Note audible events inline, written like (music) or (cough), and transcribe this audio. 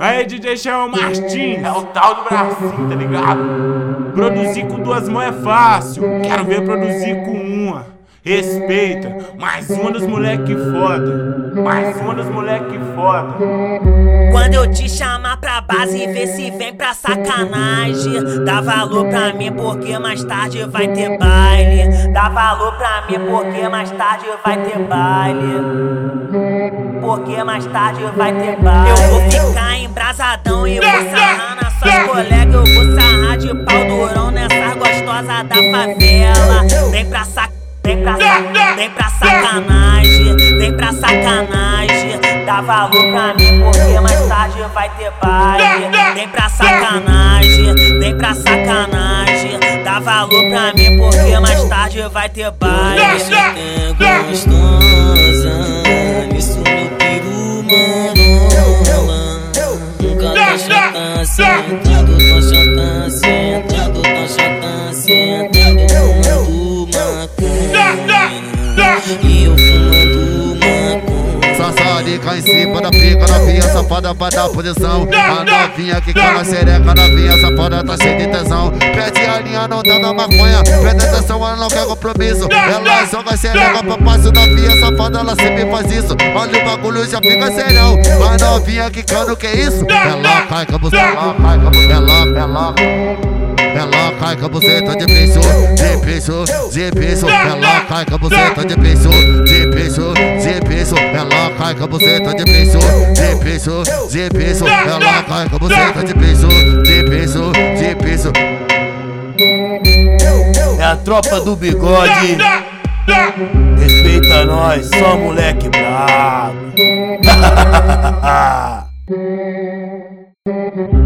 Aí, DJ Shell Martins. É o tal do bracinho, tá ligado? Produzir com duas mãos é fácil. Quero ver produzir com uma. Respeita, mais uma dos moleque foda. Mais uma dos moleque foda. Quando eu te chamar pra base, vê se vem pra sacanagem. Dá valor pra mim, porque mais tarde vai ter baile. Dá valor pra mim, porque mais tarde vai ter baile. Porque mais tarde vai ter baile. Eu vou ficar embrasadão e vou sarrar nas suas colegas. Eu vou sarrar de pau durão nessas gostosas da favela. Vem pra sacanagem. Vem pra, vem pra sacanagem, vem pra sacanagem. Dá valor pra mim, porque mais tarde vai ter baile. Vem pra sacanagem, vem pra sacanagem. Dá valor pra mim, porque mais tarde vai ter baile. É gostosa, isso meu peru marola. Nunca tá chata, sentando, tá chata, sentando, tá chata, sentando, fumando maconha. E eu fumando Sassarica em cima da pica, novinha safada vai dar posição. A novinha que cala xereca, novinha safada tá cheia de tesão. Pede a linha, não dá na maconha. Pede atenção, ela não quer compromisso. Ela joga xereca pra passo, novinha safada, ela sempre faz isso. Olha o bagulho, já fica serão. A novinha que cano, que isso? Ela cai com a buceta, ela cai com a buceta, ela, ela. Ela cai com a buceta de piso, de piso, de piso. Ela cai com a piso, de piso, de piso. Ela cai com a buceta de piso, de piso, de piso. Ela cai com a buceta de piso, de piso, de piso. É a tropa do bigode. Respeita nós, só moleque brabo. (laughs)